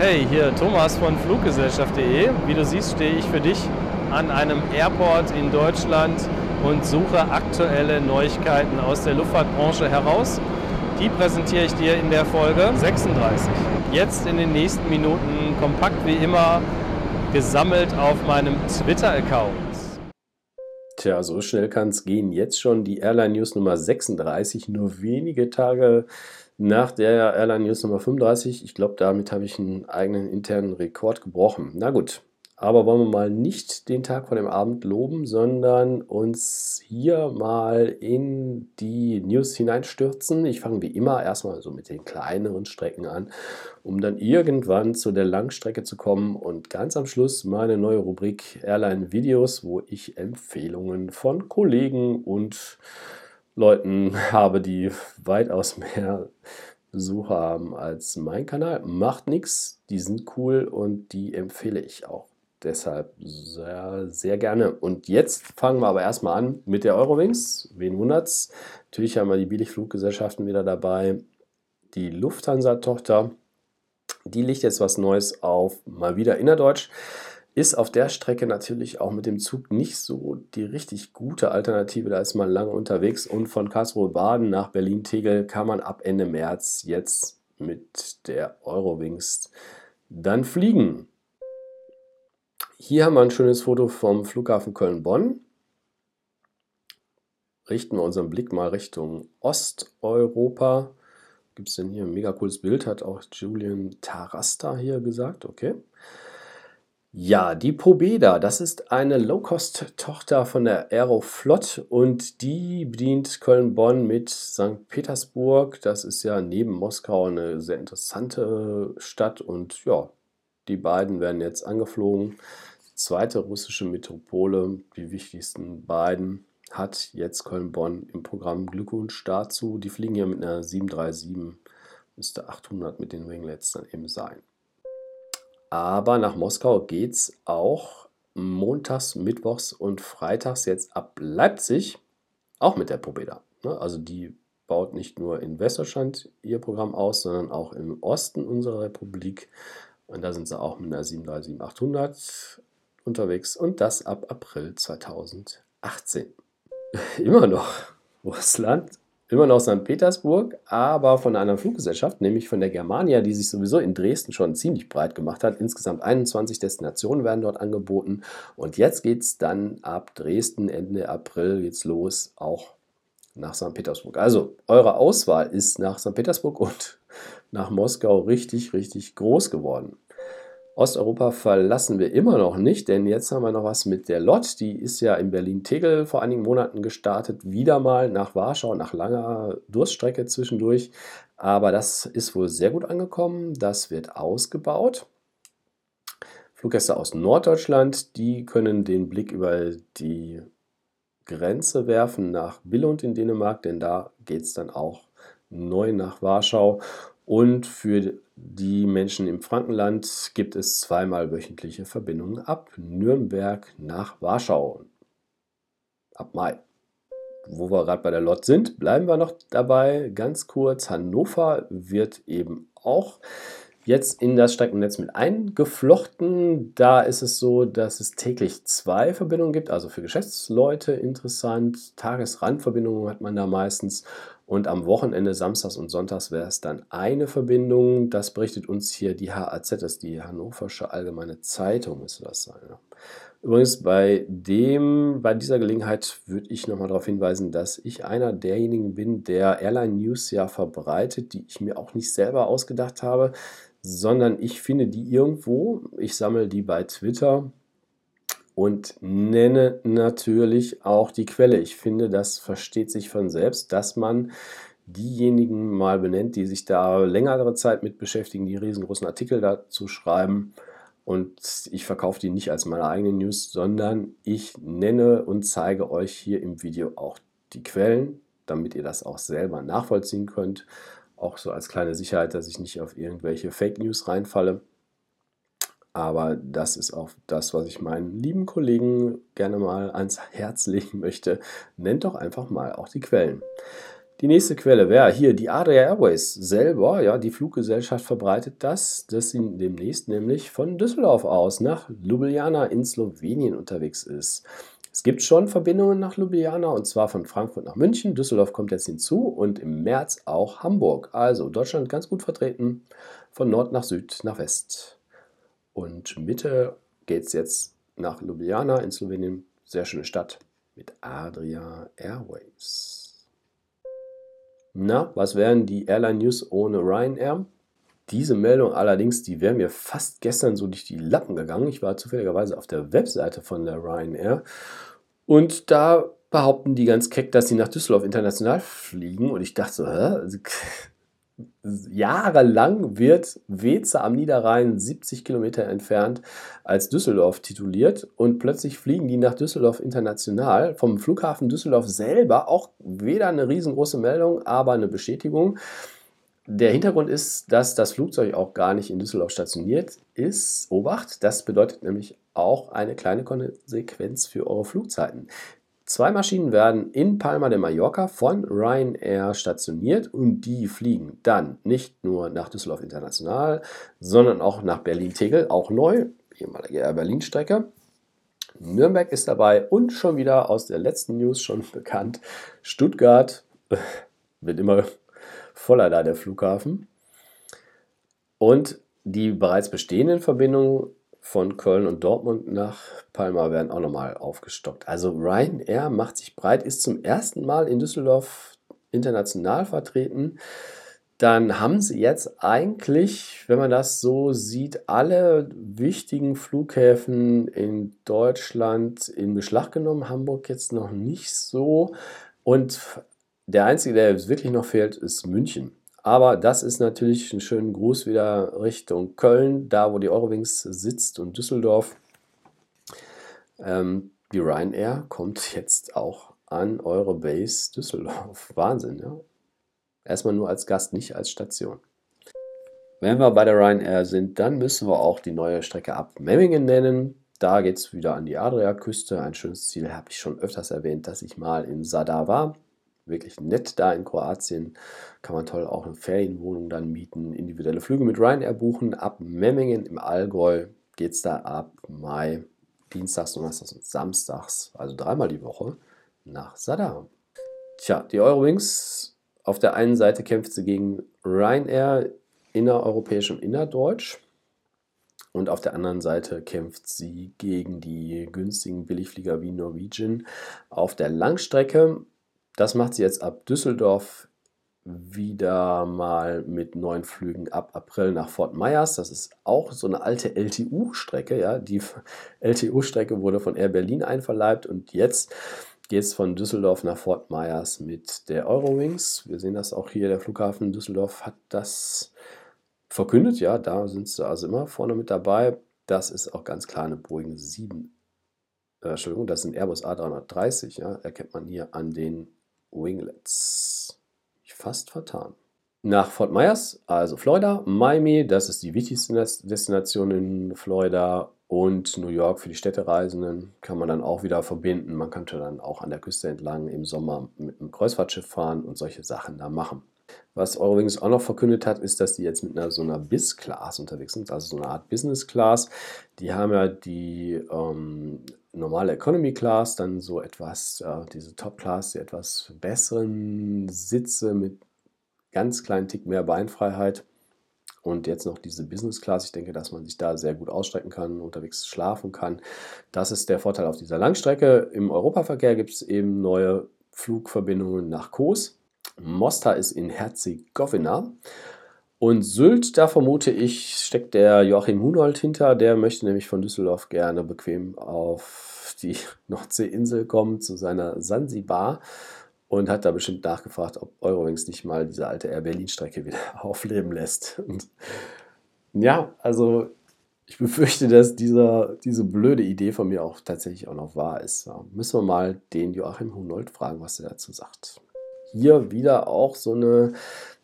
Hey, hier Thomas von Fluggesellschaft.de. Wie du siehst, stehe ich für dich an einem Airport in Deutschland und suche aktuelle Neuigkeiten aus der Luftfahrtbranche heraus. Die präsentiere ich dir in der Folge 36. Jetzt in den nächsten Minuten kompakt wie immer gesammelt auf meinem Twitter-Account. Tja, so schnell kann es gehen. Jetzt schon die Airline News Nummer 36, nur wenige Tage nach der Airline News Nummer 35. Ich glaube, damit habe ich einen eigenen internen Rekord gebrochen. Na gut, aber wollen wir mal nicht den Tag vor dem Abend loben, sondern uns hier mal in die News hineinstürzen. Ich fange wie immer erstmal so mit den kleineren Strecken an, um dann irgendwann zu der Langstrecke zu kommen und ganz am Schluss meine neue Rubrik Airline Videos, wo ich Empfehlungen von Kollegen und Leuten habe, die weitaus mehr Besucher haben als mein Kanal. Macht nichts, die sind cool und die empfehle ich auch deshalb sehr, sehr gerne. Und jetzt fangen wir aber erstmal an mit der Eurowings. Wen wundert's? Natürlich haben wir die Billigfluggesellschaften wieder dabei. Die Lufthansa-Tochter, die legt jetzt was Neues auf, mal wieder innerdeutsch. Ist auf der Strecke natürlich auch mit dem Zug nicht so die richtig gute Alternative. Da ist man lange unterwegs und von Karlsruhe-Baden nach Berlin-Tegel kann man ab Ende März jetzt mit der Eurowings dann fliegen. Hier haben wir ein schönes Foto vom Flughafen Köln-Bonn. Richten wir unseren Blick mal Richtung Osteuropa. Gibt es denn hier ein mega cooles Bild, hat auch Julian Tarasta hier gesagt, okay. Ja, die Pobeda, das ist eine Low-Cost-Tochter von der Aeroflot und die bedient Köln-Bonn mit St. Petersburg. Das ist ja neben Moskau eine sehr interessante Stadt und ja, die beiden werden jetzt angeflogen zweite russische Metropole, die wichtigsten beiden, hat jetzt Köln-Bonn im Programm Glückwunsch dazu. Die fliegen hier mit einer 737, müsste 800 mit den Winglets dann eben sein. Aber nach Moskau geht es auch montags, mittwochs und freitags jetzt ab Leipzig, auch mit der Pobeda. Ne? Also die baut nicht nur in Westdeutschland ihr Programm aus, sondern auch im Osten unserer Republik. Und da sind sie auch mit einer 737-800 unterwegs und das ab April 2018. Immer noch Russland, immer noch St. Petersburg, aber von einer Fluggesellschaft, nämlich von der Germania, die sich sowieso in Dresden schon ziemlich breit gemacht hat. Insgesamt 21 Destinationen werden dort angeboten und jetzt geht es dann ab Dresden Ende April geht's los, auch nach St. Petersburg. Also eure Auswahl ist nach St. Petersburg und nach Moskau richtig, richtig groß geworden. Osteuropa verlassen wir immer noch nicht, denn jetzt haben wir noch was mit der LOT. Die ist ja in Berlin-Tegel vor einigen Monaten gestartet, wieder mal nach Warschau, nach langer Durststrecke zwischendurch. Aber das ist wohl sehr gut angekommen. Das wird ausgebaut. Fluggäste aus Norddeutschland, die können den Blick über die Grenze werfen nach Billund in Dänemark, denn da geht es dann auch neu nach Warschau. Und für die Menschen im Frankenland gibt es zweimal wöchentliche Verbindungen ab Nürnberg nach Warschau. Ab Mai. Wo wir gerade bei der Lot sind, bleiben wir noch dabei. Ganz kurz, Hannover wird eben auch jetzt in das Streckennetz mit eingeflochten. Da ist es so, dass es täglich zwei Verbindungen gibt, also für Geschäftsleute interessant. Tagesrandverbindungen hat man da meistens und am Wochenende, samstags und sonntags, wäre es dann eine Verbindung. Das berichtet uns hier die HAZ, das ist die Hannoversche Allgemeine Zeitung, müsste das sein. Übrigens, bei, dem, bei dieser Gelegenheit würde ich nochmal darauf hinweisen, dass ich einer derjenigen bin, der Airline News ja verbreitet, die ich mir auch nicht selber ausgedacht habe, sondern ich finde die irgendwo. Ich sammle die bei Twitter und nenne natürlich auch die Quelle. Ich finde, das versteht sich von selbst, dass man diejenigen mal benennt, die sich da längere Zeit mit beschäftigen, die riesengroßen Artikel dazu schreiben. Und ich verkaufe die nicht als meine eigene News, sondern ich nenne und zeige euch hier im Video auch die Quellen, damit ihr das auch selber nachvollziehen könnt. Auch so als kleine Sicherheit, dass ich nicht auf irgendwelche Fake News reinfalle. Aber das ist auch das, was ich meinen lieben Kollegen gerne mal ans Herz legen möchte. Nennt doch einfach mal auch die Quellen. Die nächste Quelle wäre hier die Adria Airways selber. Ja, die Fluggesellschaft verbreitet das, dass sie demnächst nämlich von Düsseldorf aus nach Ljubljana in Slowenien unterwegs ist. Es gibt schon Verbindungen nach Ljubljana und zwar von Frankfurt nach München. Düsseldorf kommt jetzt hinzu und im März auch Hamburg. Also Deutschland ganz gut vertreten von Nord nach Süd nach West. Und Mitte geht es jetzt nach Ljubljana in Slowenien. Sehr schöne Stadt mit Adria Airways. Na, was wären die Airline News ohne Ryanair? Diese Meldung allerdings, die wäre mir fast gestern so durch die Lappen gegangen. Ich war zufälligerweise auf der Webseite von der Ryanair und da behaupten die ganz keck, dass sie nach Düsseldorf international fliegen und ich dachte so, hä? Jahrelang wird Weze am Niederrhein 70 Kilometer entfernt als Düsseldorf tituliert und plötzlich fliegen die nach Düsseldorf international. Vom Flughafen Düsseldorf selber auch weder eine riesengroße Meldung, aber eine Bestätigung. Der Hintergrund ist, dass das Flugzeug auch gar nicht in Düsseldorf stationiert ist. Obacht, das bedeutet nämlich auch eine kleine Konsequenz für eure Flugzeiten. Zwei Maschinen werden in Palma de Mallorca von Ryanair stationiert und die fliegen dann nicht nur nach Düsseldorf International, sondern auch nach Berlin-Tegel, auch neu, ehemalige Air Berlin-Strecke. Nürnberg ist dabei und schon wieder aus der letzten News schon bekannt. Stuttgart wird immer voller da, der Flughafen. Und die bereits bestehenden Verbindungen von Köln und Dortmund nach Palma werden auch nochmal aufgestockt. Also Ryanair macht sich breit, ist zum ersten Mal in Düsseldorf international vertreten. Dann haben sie jetzt eigentlich, wenn man das so sieht, alle wichtigen Flughäfen in Deutschland in Beschlag genommen. Hamburg jetzt noch nicht so. Und der einzige, der jetzt wirklich noch fehlt, ist München. Aber das ist natürlich ein schöner Gruß wieder Richtung Köln, da wo die Eurowings sitzt und Düsseldorf. Ähm, die Ryanair kommt jetzt auch an eure Base Düsseldorf. Wahnsinn, ja. Erstmal nur als Gast, nicht als Station. Wenn wir bei der Ryanair sind, dann müssen wir auch die neue Strecke ab Memmingen nennen. Da geht es wieder an die Adriaküste. Ein schönes Ziel habe ich schon öfters erwähnt, dass ich mal in Sadar war wirklich nett da in Kroatien. Kann man toll auch eine Ferienwohnung dann mieten, individuelle Flüge mit Ryanair buchen. Ab Memmingen im Allgäu geht es da ab Mai, Dienstags, Donnerstags und Samstags, also dreimal die Woche, nach Sadar. Tja, die Eurowings, auf der einen Seite kämpft sie gegen Ryanair innereuropäisch und innerdeutsch. Und auf der anderen Seite kämpft sie gegen die günstigen Billigflieger wie Norwegian auf der Langstrecke. Das macht sie jetzt ab Düsseldorf wieder mal mit neuen Flügen ab April nach Fort Myers. Das ist auch so eine alte LTU-Strecke. Ja? Die LTU-Strecke wurde von Air Berlin einverleibt und jetzt geht es von Düsseldorf nach Fort Myers mit der Eurowings. Wir sehen das auch hier, der Flughafen Düsseldorf hat das verkündet. Ja, da sind sie also immer vorne mit dabei. Das ist auch ganz klar eine Boeing 7. Äh, Entschuldigung, das ist ein Airbus A330. Ja, erkennt man hier an den Winglets. Fast vertan. Nach Fort Myers, also Florida, Miami, das ist die wichtigste Destination in Florida und New York für die Städtereisenden kann man dann auch wieder verbinden. Man könnte dann auch an der Küste entlang im Sommer mit einem Kreuzfahrtschiff fahren und solche Sachen da machen. Was Eurowings auch noch verkündet hat, ist, dass die jetzt mit einer so einer Biz-Class unterwegs sind, also so eine Art Business Class. Die haben ja die ähm, normale Economy Class, dann so etwas, äh, diese Top Class, die etwas besseren Sitze mit ganz kleinen Tick mehr Beinfreiheit. Und jetzt noch diese Business Class. Ich denke, dass man sich da sehr gut ausstrecken kann, unterwegs schlafen kann. Das ist der Vorteil auf dieser Langstrecke. Im Europaverkehr gibt es eben neue Flugverbindungen nach Kos. Mostar ist in Herzegowina. Und Sylt, da vermute ich, steckt der Joachim Hunold hinter. Der möchte nämlich von Düsseldorf gerne bequem auf die Nordseeinsel kommen, zu seiner Sansibar. Und hat da bestimmt nachgefragt, ob Eurowings nicht mal diese alte Air Berlin-Strecke wieder aufleben lässt. Und ja, also ich befürchte, dass dieser, diese blöde Idee von mir auch tatsächlich auch noch wahr ist. Ja, müssen wir mal den Joachim Hunold fragen, was er dazu sagt. Hier wieder auch so eine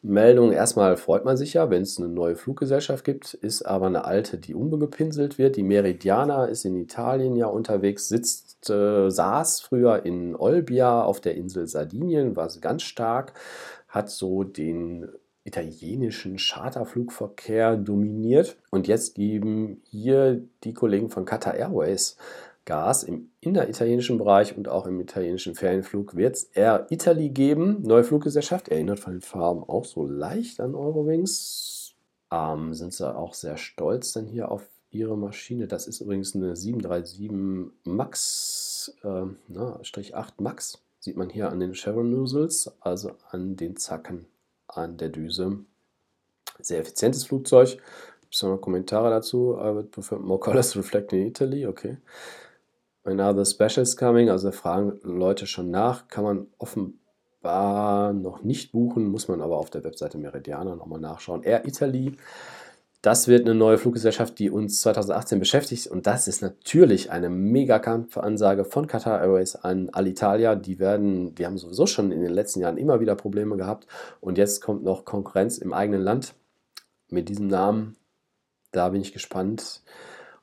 Meldung, erstmal freut man sich ja, wenn es eine neue Fluggesellschaft gibt, ist aber eine alte, die umgepinselt wird. Die Meridiana ist in Italien ja unterwegs, sitzt, äh, saß früher in Olbia auf der Insel Sardinien, war sie ganz stark, hat so den italienischen Charterflugverkehr dominiert. Und jetzt geben hier die Kollegen von Qatar Airways Gas im inneritalienischen Bereich und auch im italienischen Ferienflug wird es Air Italy geben. Neue Fluggesellschaft, erinnert von den Farben auch so leicht an Eurowings. Ähm, sind sie auch sehr stolz dann hier auf ihre Maschine. Das ist übrigens eine 737 Max, äh, na, Strich 8 Max. Sieht man hier an den Chevron Nozzles, also an den Zacken an der Düse. Sehr effizientes Flugzeug. Gibt es noch Kommentare dazu? I would prefer more colors reflecting in Italy. Okay. Another Specials coming, also fragen Leute schon nach, kann man offenbar noch nicht buchen, muss man aber auf der Webseite Meridiana nochmal nachschauen. Air Italy, das wird eine neue Fluggesellschaft, die uns 2018 beschäftigt und das ist natürlich eine Megakampfansage von Qatar Airways an Alitalia. Die werden, die haben sowieso schon in den letzten Jahren immer wieder Probleme gehabt und jetzt kommt noch Konkurrenz im eigenen Land mit diesem Namen. Da bin ich gespannt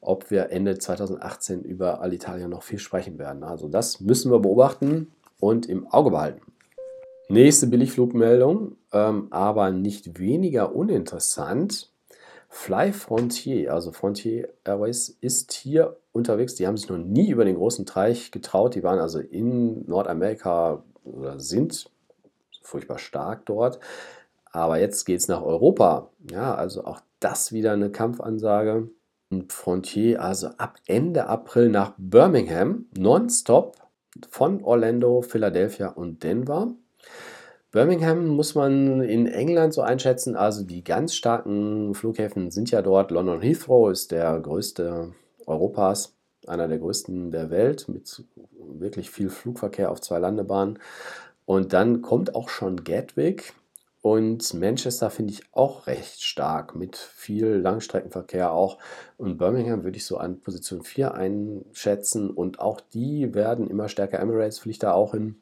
ob wir Ende 2018 über Alitalia noch viel sprechen werden. Also das müssen wir beobachten und im Auge behalten. Nächste Billigflugmeldung, ähm, aber nicht weniger uninteressant. Fly Frontier, also Frontier Airways, ist hier unterwegs. Die haben sich noch nie über den großen Teich getraut. Die waren also in Nordamerika oder sind furchtbar stark dort. Aber jetzt geht es nach Europa. Ja, also auch das wieder eine Kampfansage. Frontier also ab Ende April nach Birmingham, nonstop von Orlando, Philadelphia und Denver. Birmingham muss man in England so einschätzen, also die ganz starken Flughäfen sind ja dort. London Heathrow ist der größte Europas, einer der größten der Welt mit wirklich viel Flugverkehr auf zwei Landebahnen. Und dann kommt auch schon Gatwick, und Manchester finde ich auch recht stark mit viel Langstreckenverkehr auch. Und Birmingham würde ich so an Position 4 einschätzen. Und auch die werden immer stärker. Emirates fliegt da auch hin.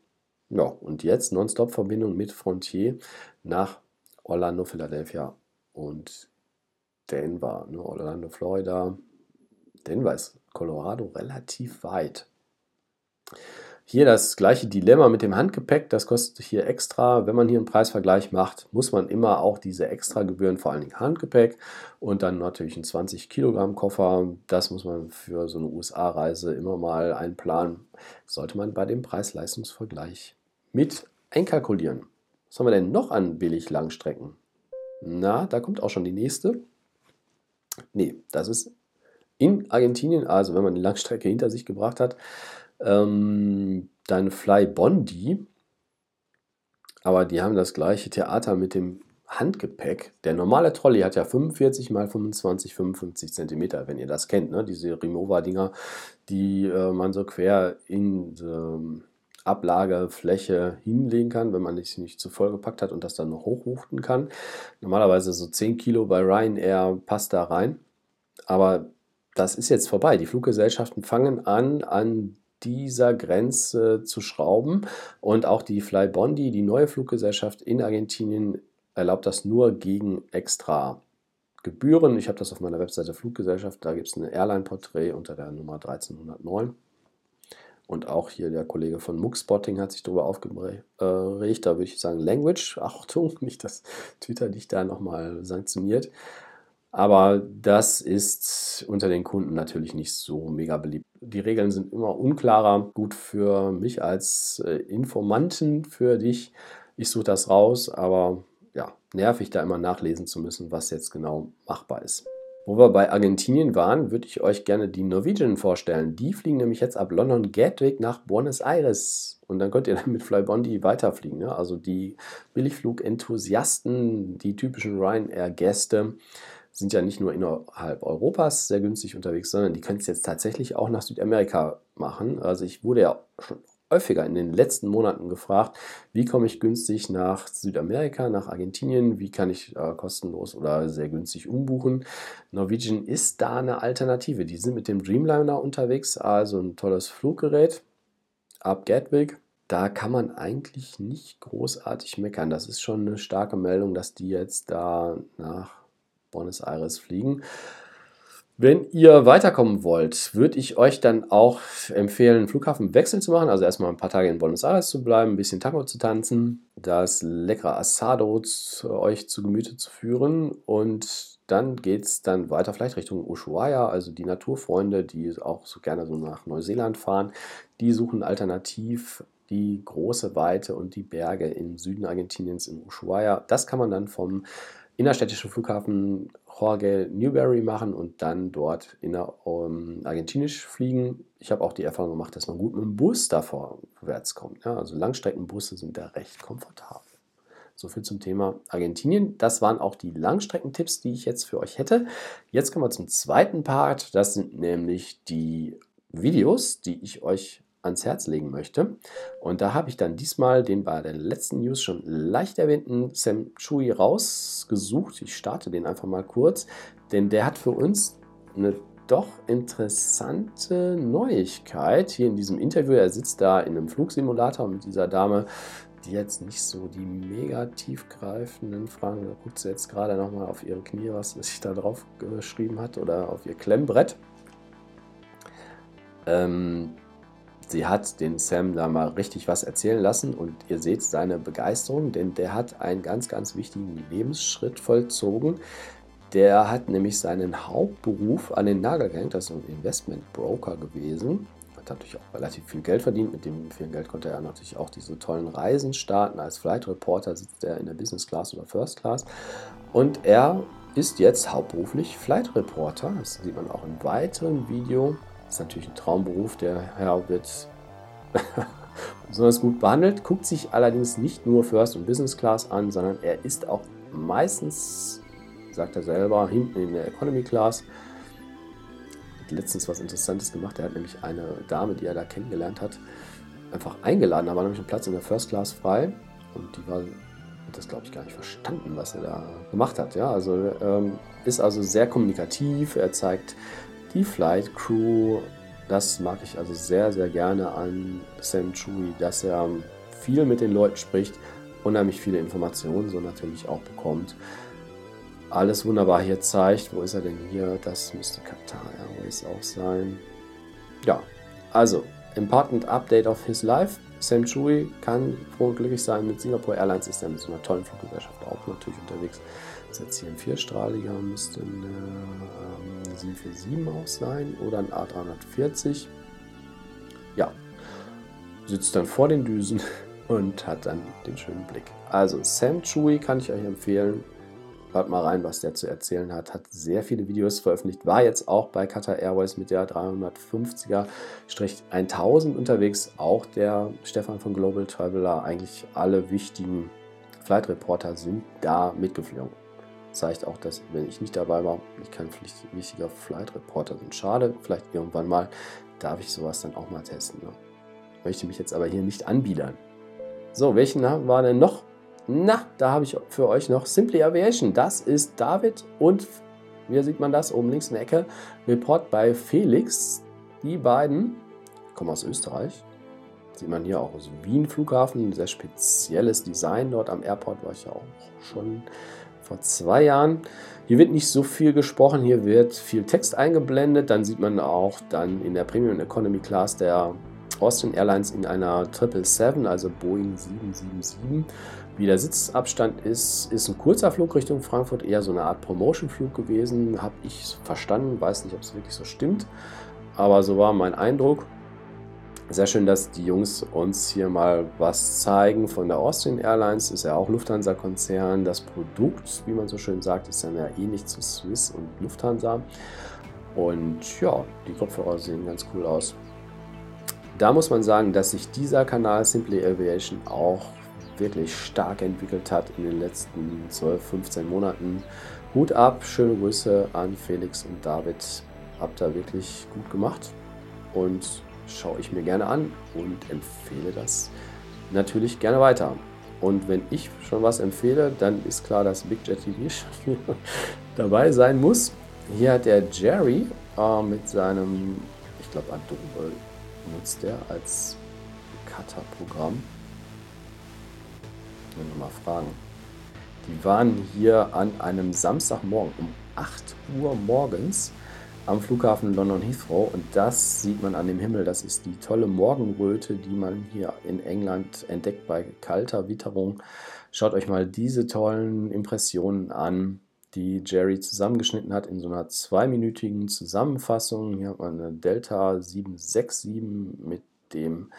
Ja, und jetzt Nonstop-Verbindung mit Frontier nach Orlando, Philadelphia und Denver. Ne? Orlando, Florida. Denver ist Colorado relativ weit. Hier das gleiche Dilemma mit dem Handgepäck, das kostet hier extra. Wenn man hier einen Preisvergleich macht, muss man immer auch diese extra Gebühren, vor allen Dingen Handgepäck und dann natürlich einen 20 Kilogramm Koffer. Das muss man für so eine USA-Reise immer mal einplanen. Sollte man bei dem Preis-Leistungs-Vergleich mit einkalkulieren. Was haben wir denn noch an billig Langstrecken? Na, da kommt auch schon die nächste. Nee, das ist in Argentinien, also wenn man die Langstrecke hinter sich gebracht hat, ähm, dann Fly Bondi, aber die haben das gleiche Theater mit dem Handgepäck. Der normale Trolley hat ja 45 mal 25, 55 cm, wenn ihr das kennt, ne? diese Remova-Dinger, die äh, man so quer in die Ablagefläche hinlegen kann, wenn man es nicht zu voll gepackt hat und das dann noch hochwuchten kann. Normalerweise so 10 Kilo bei Ryanair passt da rein, aber das ist jetzt vorbei. Die Fluggesellschaften fangen an, an dieser Grenze zu schrauben. Und auch die Flybondi, die neue Fluggesellschaft in Argentinien, erlaubt das nur gegen extra Gebühren. Ich habe das auf meiner Webseite Fluggesellschaft, da gibt es ein Airline-Porträt unter der Nummer 1309. Und auch hier der Kollege von Muckspotting hat sich darüber aufgeregt. Da würde ich sagen, Language, Achtung, nicht, dass Twitter dich da nochmal sanktioniert. Aber das ist unter den Kunden natürlich nicht so mega beliebt. Die Regeln sind immer unklarer. Gut für mich als äh, Informanten, für dich. Ich suche das raus, aber ja, nervig da immer nachlesen zu müssen, was jetzt genau machbar ist. Wo wir bei Argentinien waren, würde ich euch gerne die Norwegian vorstellen. Die fliegen nämlich jetzt ab London Gatwick nach Buenos Aires. Und dann könnt ihr dann mit Flybondi weiterfliegen. Ja? Also die Billigflug-Enthusiasten, die typischen Ryanair-Gäste sind ja nicht nur innerhalb Europas sehr günstig unterwegs, sondern die können es jetzt tatsächlich auch nach Südamerika machen. Also ich wurde ja schon häufiger in den letzten Monaten gefragt, wie komme ich günstig nach Südamerika, nach Argentinien, wie kann ich äh, kostenlos oder sehr günstig umbuchen. Norwegian ist da eine Alternative. Die sind mit dem Dreamliner unterwegs, also ein tolles Fluggerät ab Gatwick da kann man eigentlich nicht großartig meckern. Das ist schon eine starke Meldung, dass die jetzt da nach Buenos Aires fliegen. Wenn ihr weiterkommen wollt, würde ich euch dann auch empfehlen, einen Flughafenwechsel zu machen. Also erstmal ein paar Tage in Buenos Aires zu bleiben, ein bisschen Tango zu tanzen, das leckere Asado zu, euch zu Gemüte zu führen und dann geht es dann weiter vielleicht Richtung Ushuaia, also die Naturfreunde, die auch so gerne so nach Neuseeland fahren, die suchen alternativ die große Weite und die Berge im Süden Argentiniens in Ushuaia. Das kann man dann vom innerstädtischen Flughafen Jorge Newberry machen und dann dort inner, um, argentinisch fliegen. Ich habe auch die Erfahrung gemacht, dass man gut mit dem Bus da vorwärts kommt. Ja, also Langstreckenbusse sind da recht komfortabel. So viel zum Thema Argentinien. Das waren auch die Langstreckentipps, die ich jetzt für euch hätte. Jetzt kommen wir zum zweiten Part. Das sind nämlich die Videos, die ich euch ans Herz legen möchte. Und da habe ich dann diesmal den bei der letzten News schon leicht erwähnten Sam Chui rausgesucht. Ich starte den einfach mal kurz, denn der hat für uns eine doch interessante Neuigkeit hier in diesem Interview. Er sitzt da in einem Flugsimulator mit dieser Dame, die jetzt nicht so die mega tiefgreifenden Fragen, da guckt sie jetzt gerade nochmal auf ihre Knie, was sich da drauf geschrieben hat oder auf ihr Klemmbrett. Ähm, sie hat den Sam da mal richtig was erzählen lassen und ihr seht seine Begeisterung, denn der hat einen ganz, ganz wichtigen Lebensschritt vollzogen. Der hat nämlich seinen Hauptberuf an den Nagel gehängt, das ist ein Investmentbroker gewesen. Hat natürlich auch relativ viel Geld verdient. Mit dem vielen Geld konnte er natürlich auch diese tollen Reisen starten. Als Flight Reporter sitzt er in der Business Class oder First Class. Und er ist jetzt hauptberuflich Flight Reporter. Das sieht man auch im weiteren Video ist natürlich ein Traumberuf. Der Herr wird besonders gut behandelt, guckt sich allerdings nicht nur First und Business Class an, sondern er ist auch meistens, sagt er selber, hinten in der Economy Class. Hat letztens was Interessantes gemacht. Er hat nämlich eine Dame, die er da kennengelernt hat, einfach eingeladen. Da war nämlich ein Platz in der First Class frei und die war das, glaube ich, gar nicht verstanden, was er da gemacht hat. Ja, also ähm, ist also sehr kommunikativ. Er zeigt die Flight Crew, das mag ich also sehr, sehr gerne an Sam Chui, dass er viel mit den Leuten spricht, unheimlich viele Informationen so natürlich auch bekommt. Alles wunderbar hier zeigt. Wo ist er denn hier? Das müsste Qatar Airways auch sein. Ja, also, Important Update of his life. Sam Chui kann froh und glücklich sein. Mit Singapore Airlines ist er mit so einer tollen Fluggesellschaft auch natürlich unterwegs. Ist jetzt hier ein vierstrahliger, müsste ein äh, 747 auch sein oder ein A340. Ja, sitzt dann vor den Düsen und hat dann den schönen Blick. Also Sam Chui kann ich euch empfehlen. Hört mal rein, was der zu erzählen hat. Hat sehr viele Videos veröffentlicht. War jetzt auch bei Qatar Airways mit der 350er-1000 unterwegs. Auch der Stefan von Global Traveler. Eigentlich alle wichtigen Flight Reporter sind da mitgeflogen. Zeigt auch, dass, wenn ich nicht dabei war, ich kein wichtiger Flight Reporter bin. Schade, vielleicht irgendwann mal darf ich sowas dann auch mal testen. Ne? Möchte mich jetzt aber hier nicht anbiedern. So, welchen war denn noch na, da habe ich für euch noch Simply Aviation. Das ist David und, wie sieht man das, oben links in der Ecke, Report bei Felix. Die beiden kommen aus Österreich. Sieht man hier auch aus Wien Flughafen, ein sehr spezielles Design. Dort am Airport war ich ja auch schon vor zwei Jahren. Hier wird nicht so viel gesprochen, hier wird viel Text eingeblendet. Dann sieht man auch dann in der Premium Economy Class der Austrian Airlines in einer 777, also Boeing 777. Wie der Sitzabstand ist, ist ein kurzer Flug Richtung Frankfurt, eher so eine Art Promotion-Flug gewesen, habe ich verstanden, weiß nicht, ob es wirklich so stimmt, aber so war mein Eindruck. Sehr schön, dass die Jungs uns hier mal was zeigen von der Austrian Airlines. Ist ja auch Lufthansa-Konzern. Das Produkt, wie man so schön sagt, ist dann ja ähnlich zu Swiss und Lufthansa. Und ja, die Kopfhörer sehen ganz cool aus. Da muss man sagen, dass sich dieser Kanal Simply Aviation auch wirklich stark entwickelt hat in den letzten 12, 15 Monaten. Hut ab, schöne Grüße an Felix und David. Habt ihr wirklich gut gemacht und schaue ich mir gerne an und empfehle das natürlich gerne weiter. Und wenn ich schon was empfehle, dann ist klar, dass Big Jet TV schon dabei sein muss. Hier hat der Jerry äh, mit seinem, ich glaube, Adobe nutzt er als Qatar-Programm. Mal fragen. Die waren hier an einem Samstagmorgen um 8 Uhr morgens am Flughafen London Heathrow und das sieht man an dem Himmel. Das ist die tolle Morgenröte, die man hier in England entdeckt bei kalter Witterung. Schaut euch mal diese tollen Impressionen an, die Jerry zusammengeschnitten hat in so einer zweiminütigen Zusammenfassung. Hier hat man eine Delta 767 mit dem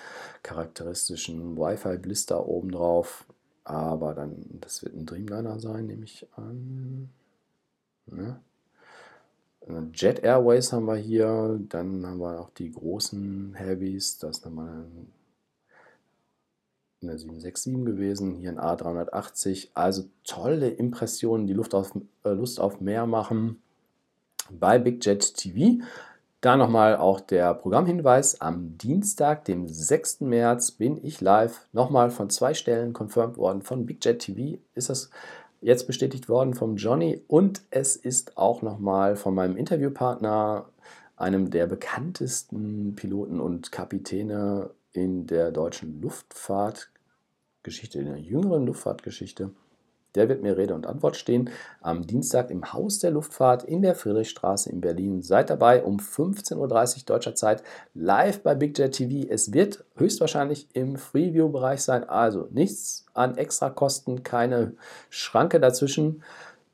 charakteristischen Wi-Fi-Blister oben drauf. Aber dann, das wird ein Dreamliner sein, nehme ich an. Ne? Jet Airways haben wir hier, dann haben wir auch die großen Heavies, das ist nochmal eine 767 gewesen, hier ein A380, also tolle Impressionen, die Luft auf, äh, Lust auf mehr machen bei Big Jet TV. Da nochmal auch der Programmhinweis. Am Dienstag, dem 6. März, bin ich live. Nochmal von zwei Stellen confirmed worden. Von Big Jet TV ist das jetzt bestätigt worden vom Johnny. Und es ist auch nochmal von meinem Interviewpartner, einem der bekanntesten Piloten und Kapitäne in der deutschen Luftfahrtgeschichte, in der jüngeren Luftfahrtgeschichte, der wird mir Rede und Antwort stehen am Dienstag im Haus der Luftfahrt in der Friedrichstraße in Berlin. Seid dabei um 15.30 Uhr deutscher Zeit live bei Big Jet TV. Es wird höchstwahrscheinlich im Freeview-Bereich sein, also nichts an Extrakosten, keine Schranke dazwischen,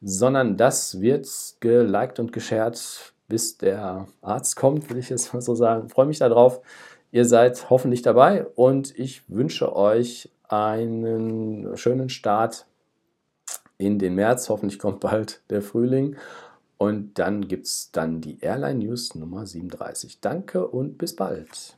sondern das wird geliked und geshared, bis der Arzt kommt, will ich jetzt mal so sagen. Ich freue mich darauf. Ihr seid hoffentlich dabei und ich wünsche euch einen schönen Start in den März. Hoffentlich kommt bald der Frühling. Und dann gibt es dann die Airline News Nummer 37. Danke und bis bald.